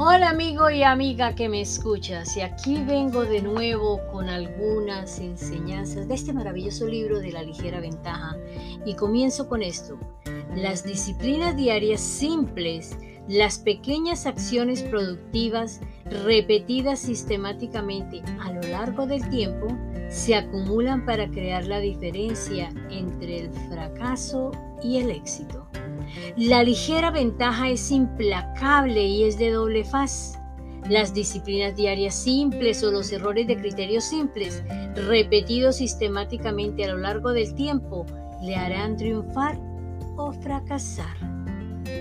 Hola amigo y amiga que me escuchas y aquí vengo de nuevo con algunas enseñanzas de este maravilloso libro de la ligera ventaja y comienzo con esto. Las disciplinas diarias simples, las pequeñas acciones productivas repetidas sistemáticamente a lo largo del tiempo se acumulan para crear la diferencia entre el fracaso y el éxito. La ligera ventaja es implacable y es de doble faz. Las disciplinas diarias simples o los errores de criterios simples, repetidos sistemáticamente a lo largo del tiempo, le harán triunfar o fracasar.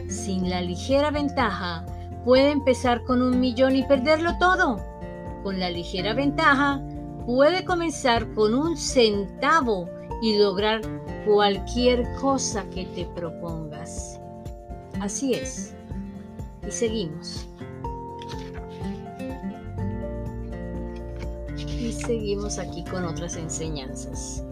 Sin la ligera ventaja, puede empezar con un millón y perderlo todo. Con la ligera ventaja, puede comenzar con un centavo y lograr cualquier cosa que te propongas. Así es. Y seguimos. Y seguimos aquí con otras enseñanzas.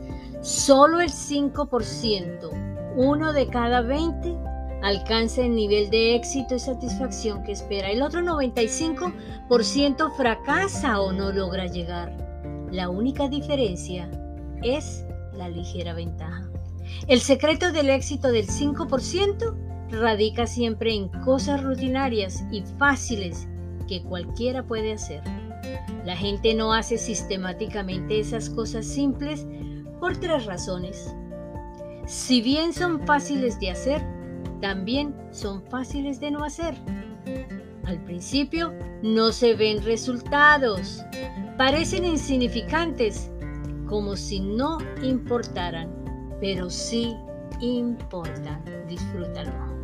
Solo el 5%, uno de cada 20, alcanza el nivel de éxito y satisfacción que espera. El otro 95% fracasa o no logra llegar. La única diferencia es la ligera ventaja. El secreto del éxito del 5% radica siempre en cosas rutinarias y fáciles que cualquiera puede hacer. La gente no hace sistemáticamente esas cosas simples por tres razones. Si bien son fáciles de hacer, también son fáciles de no hacer. Al principio no se ven resultados, parecen insignificantes, como si no importaran, pero sí importan. Disfrútalo.